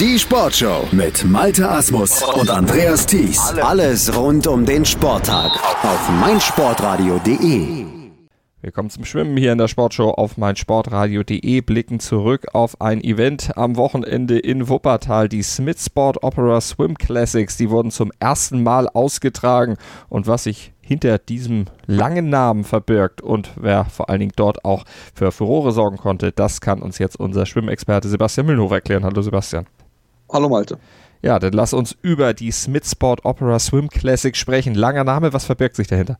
Die Sportshow mit Malte Asmus und Andreas Thies. Alles rund um den Sporttag auf meinsportradio.de. Wir kommen zum Schwimmen hier in der Sportshow auf meinsportradio.de, blicken zurück auf ein Event am Wochenende in Wuppertal, die Smith Sport Opera Swim Classics. Die wurden zum ersten Mal ausgetragen und was sich hinter diesem langen Namen verbirgt und wer vor allen Dingen dort auch für Furore sorgen konnte, das kann uns jetzt unser Schwimmexperte Sebastian Müllhofer erklären. Hallo Sebastian. Hallo Malte. Ja, dann lass uns über die Smith Sport Opera Swim Classic sprechen. Langer Name, was verbirgt sich dahinter?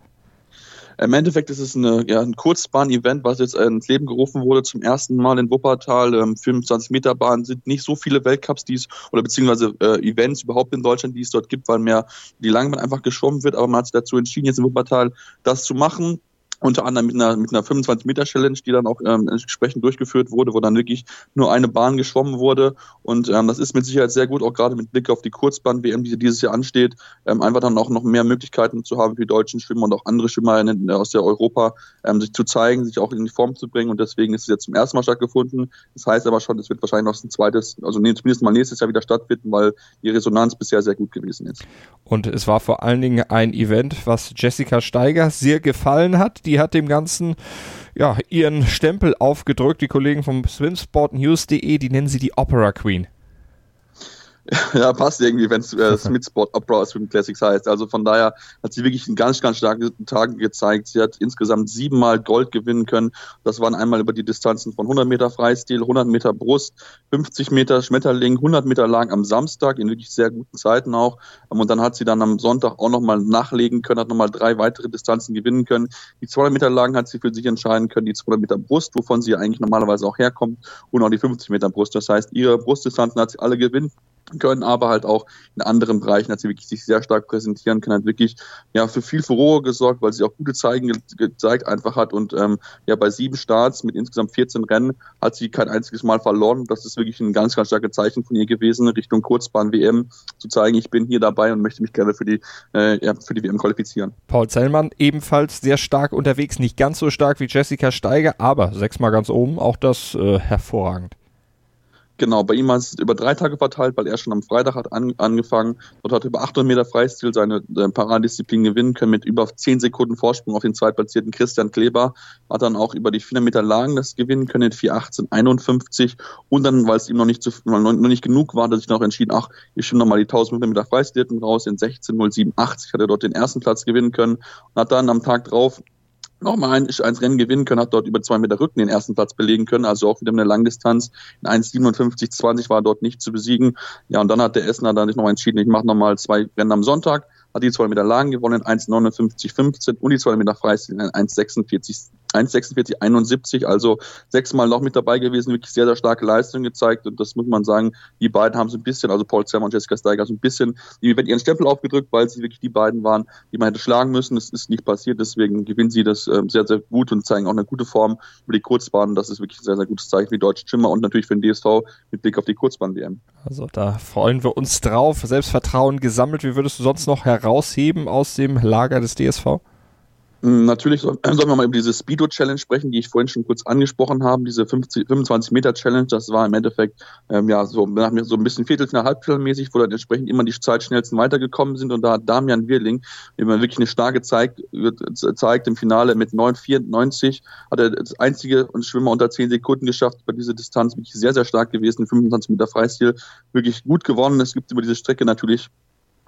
Im Endeffekt ist es eine, ja, ein Kurzbahn-Event, was jetzt ins Leben gerufen wurde zum ersten Mal in Wuppertal. Ähm, 25 Meter Bahn sind nicht so viele Weltcups, die es oder beziehungsweise äh, Events überhaupt in Deutschland, die es dort gibt, weil mehr die Langbahn einfach geschwommen wird. Aber man hat sich dazu entschieden, jetzt in Wuppertal das zu machen unter anderem mit einer, mit einer 25-Meter-Challenge, die dann auch ähm, entsprechend durchgeführt wurde, wo dann wirklich nur eine Bahn geschwommen wurde. Und ähm, das ist mit Sicherheit sehr gut, auch gerade mit Blick auf die Kurzbahn-WM, die dieses Jahr ansteht, ähm, einfach dann auch noch mehr Möglichkeiten zu haben für die deutschen Schwimmer und auch andere Schwimmer in, aus der Europa, ähm, sich zu zeigen, sich auch in die Form zu bringen. Und deswegen ist es jetzt zum ersten Mal stattgefunden. Das heißt aber schon, es wird wahrscheinlich noch ein zweites, also nee, zumindest mal nächstes Jahr wieder stattfinden, weil die Resonanz bisher sehr gut gewesen ist. Und es war vor allen Dingen ein Event, was Jessica Steiger sehr gefallen hat. Die die hat dem Ganzen ja, ihren Stempel aufgedrückt. Die Kollegen vom swimsportnews.de, die nennen sie die Opera Queen. Ja, passt irgendwie, wenn es äh, Smith Sport Opera Swim Classics heißt. Also von daher hat sie wirklich einen ganz, ganz starken Tag gezeigt. Sie hat insgesamt siebenmal Gold gewinnen können. Das waren einmal über die Distanzen von 100 Meter Freistil, 100 Meter Brust, 50 Meter Schmetterling, 100 Meter lang am Samstag in wirklich sehr guten Zeiten auch. Ähm, und dann hat sie dann am Sonntag auch nochmal nachlegen können, hat nochmal drei weitere Distanzen gewinnen können. Die 200 Meter lang hat sie für sich entscheiden können, die 200 Meter Brust, wovon sie eigentlich normalerweise auch herkommt, und auch die 50 Meter Brust. Das heißt, ihre Brustdistanzen hat sie alle gewinnen können, aber halt auch in anderen Bereichen hat sie wirklich sich sehr stark präsentieren können, hat wirklich ja für viel Furore gesorgt, weil sie auch gute Zeigen gezeigt einfach hat und ähm, ja bei sieben Starts mit insgesamt 14 Rennen hat sie kein einziges Mal verloren. Das ist wirklich ein ganz, ganz starkes Zeichen von ihr gewesen, Richtung Kurzbahn WM zu zeigen, ich bin hier dabei und möchte mich gerne für die äh, ja, für die WM qualifizieren. Paul Zellmann ebenfalls sehr stark unterwegs, nicht ganz so stark wie Jessica Steiger, aber sechsmal ganz oben, auch das äh, hervorragend. Genau, bei ihm war es über drei Tage verteilt, weil er schon am Freitag hat an, angefangen. Dort hat er über 800 Meter Freistil seine äh, Paradisziplin gewinnen können mit über 10 Sekunden Vorsprung auf den zweitplatzierten Christian Kleber. Hat dann auch über die 400 Meter Lagen das gewinnen können in 4,18,51. Und dann, weil es ihm noch nicht, zu, noch, nicht genug war, hat er sich noch entschieden, ach, ich stimme nochmal die 1000 Meter Freistil raus. In 16,07,80 hat er dort den ersten Platz gewinnen können. Und hat dann am Tag drauf nochmal ein, eins Rennen gewinnen können, hat dort über zwei Meter Rücken den ersten Platz belegen können, also auch wieder eine Langdistanz. In 1,57,20 war dort nicht zu besiegen. Ja, und dann hat der Essener dann nicht noch entschieden, ich mache nochmal zwei Rennen am Sonntag, hat die zwei Meter Lagen gewonnen, 1,59,15 und die zwei Meter Freistil in 1,46 1,46, 71, also sechsmal noch mit dabei gewesen, wirklich sehr, sehr starke Leistung gezeigt und das muss man sagen, die beiden haben so ein bisschen, also Paul Zimmer und Jessica Steiger, so ein bisschen wird ihren Stempel aufgedrückt, weil sie wirklich die beiden waren, die man hätte schlagen müssen. Das ist nicht passiert, deswegen gewinnen sie das äh, sehr, sehr gut und zeigen auch eine gute Form über die Kurzbahn. Das ist wirklich ein sehr, sehr gutes Zeichen für die deutschen Schimmer und natürlich für den DSV mit Blick auf die Kurzbahn-WM. Also da freuen wir uns drauf. Selbstvertrauen gesammelt. Wie würdest du sonst noch herausheben aus dem Lager des DSV? Hm, natürlich sollen wir mal über diese Speedo-Challenge sprechen, die ich vorhin schon kurz angesprochen habe. Diese 25-Meter-Challenge, das war im Endeffekt ähm, ja so, so ein bisschen Viertelfinale, Halbfinale-mäßig, wo dann entsprechend immer die Zeitschnellsten weitergekommen sind. Und da hat Damian Wirling immer wirklich eine starke Zeit gezeigt im Finale mit 9,94 hat er das einzige und Schwimmer unter 10 Sekunden geschafft bei dieser Distanz. Wirklich sehr, sehr stark gewesen, 25 Meter Freistil, wirklich gut gewonnen. Es gibt über diese Strecke natürlich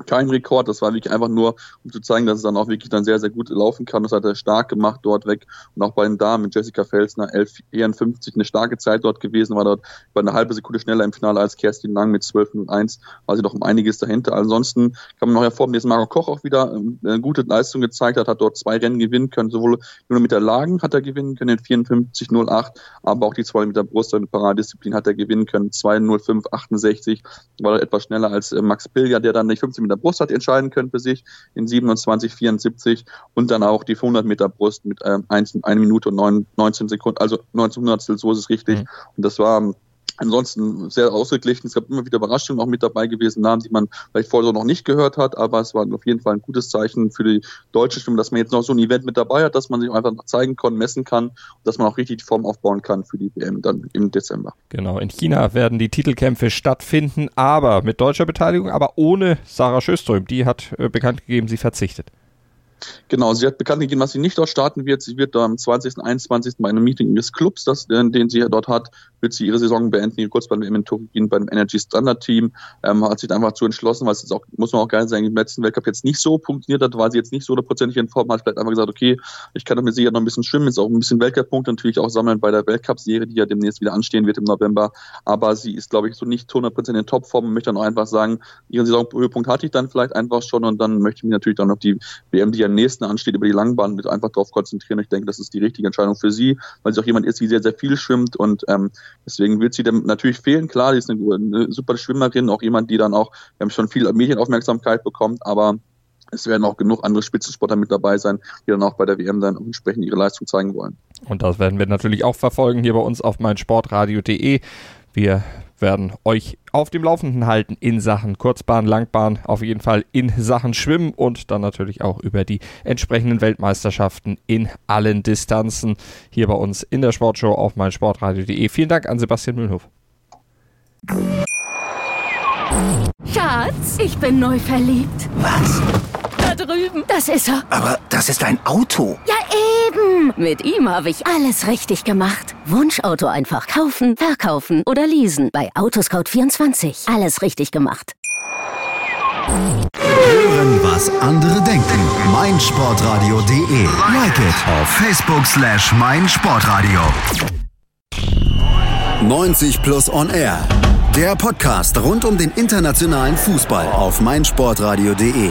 kein Rekord, das war wirklich einfach nur, um zu zeigen, dass es dann auch wirklich dann sehr, sehr gut laufen kann. Das hat er stark gemacht dort weg. Und auch bei den Damen Jessica Felsner, 11,54, eine starke Zeit dort gewesen, war dort über eine halbe Sekunde schneller im Finale als Kerstin Lang mit 12,01, war sie doch um einiges dahinter. Ansonsten kann man noch hervorheben, dass Marco Koch auch wieder ähm, eine gute Leistung gezeigt hat, hat dort zwei Rennen gewinnen können, sowohl nur mit der Lagen hat er gewinnen können, in 54,08, aber auch die zwei mit der Brust und Paradisziplin hat er gewinnen können, 2,05,68, war dort etwas schneller als äh, Max Pilja, der dann nicht 15 mit der Brust hat entscheiden können für sich in 27, 74 und dann auch die 100 Meter Brust mit ähm, 1, 1 Minute und 9, 19 Sekunden, also 19 Hundertstel, so ist es richtig. Mhm. Und das war Ansonsten sehr ausgeglichen. Es gab immer wieder Überraschungen auch mit dabei gewesen, Namen, die man vielleicht vorher so noch nicht gehört hat, aber es war auf jeden Fall ein gutes Zeichen für die deutsche Stimme, dass man jetzt noch so ein Event mit dabei hat, dass man sich einfach zeigen kann, messen kann dass man auch richtig die Form aufbauen kann für die WM dann im Dezember. Genau, in China werden die Titelkämpfe stattfinden, aber mit deutscher Beteiligung, aber ohne Sarah Schöström. Die hat äh, bekannt gegeben, sie verzichtet. Genau, sie hat bekannt gegeben, dass sie nicht dort starten wird. Sie wird am 20. 21. bei einem Meeting des Clubs, das, den sie dort hat, wird sie ihre Saison beenden, ihre Kurzbahn im Turin beim Energy Standard Team. Ähm, hat sich einfach zu entschlossen, weil es jetzt auch, muss man auch geil sagen, im letzten Weltcup jetzt nicht so funktioniert hat, weil sie jetzt nicht so hundertprozentig in Form hat, vielleicht einfach gesagt, okay, ich kann mit Sicherheit noch ein bisschen schwimmen, jetzt auch ein bisschen Weltcup-Punkte natürlich auch sammeln bei der Weltcup-Serie, die ja demnächst wieder anstehen wird im November. Aber sie ist, glaube ich, so nicht hundertprozentig in Topform und möchte dann auch einfach sagen, ihren Saisonhöhepunkt hatte ich dann vielleicht einfach schon und dann möchte ich mich natürlich dann auf die WM, die ja nächsten ansteht, über die Langbahn mit einfach darauf konzentrieren. Ich denke, das ist die richtige Entscheidung für sie, weil sie auch jemand ist, die sehr, sehr viel schwimmt und ähm, deswegen wird sie dann natürlich fehlen. Klar, die ist eine, eine super Schwimmerin, auch jemand, die dann auch, wir haben schon viel Medienaufmerksamkeit bekommt, aber es werden auch genug andere Spitzensportler mit dabei sein, die dann auch bei der WM dann entsprechend ihre Leistung zeigen wollen. Und das werden wir natürlich auch verfolgen hier bei uns auf meinsportradio.de. Wir werden euch auf dem Laufenden halten in Sachen Kurzbahn, Langbahn, auf jeden Fall in Sachen Schwimmen und dann natürlich auch über die entsprechenden Weltmeisterschaften in allen Distanzen hier bei uns in der Sportshow auf meinsportradio.de. Vielen Dank an Sebastian Mühlhoff. Schatz, ich bin neu verliebt. Was? Da drüben. Das ist er. Aber das ist ein Auto. Ja, eben. Mit ihm habe ich alles richtig gemacht. Wunschauto einfach kaufen, verkaufen oder leasen. Bei Autoscout24. Alles richtig gemacht. Hören, was andere denken. meinsportradio.de. Like it auf Facebook slash meinsportradio. 90 Plus On Air. Der Podcast rund um den internationalen Fußball auf meinsportradio.de.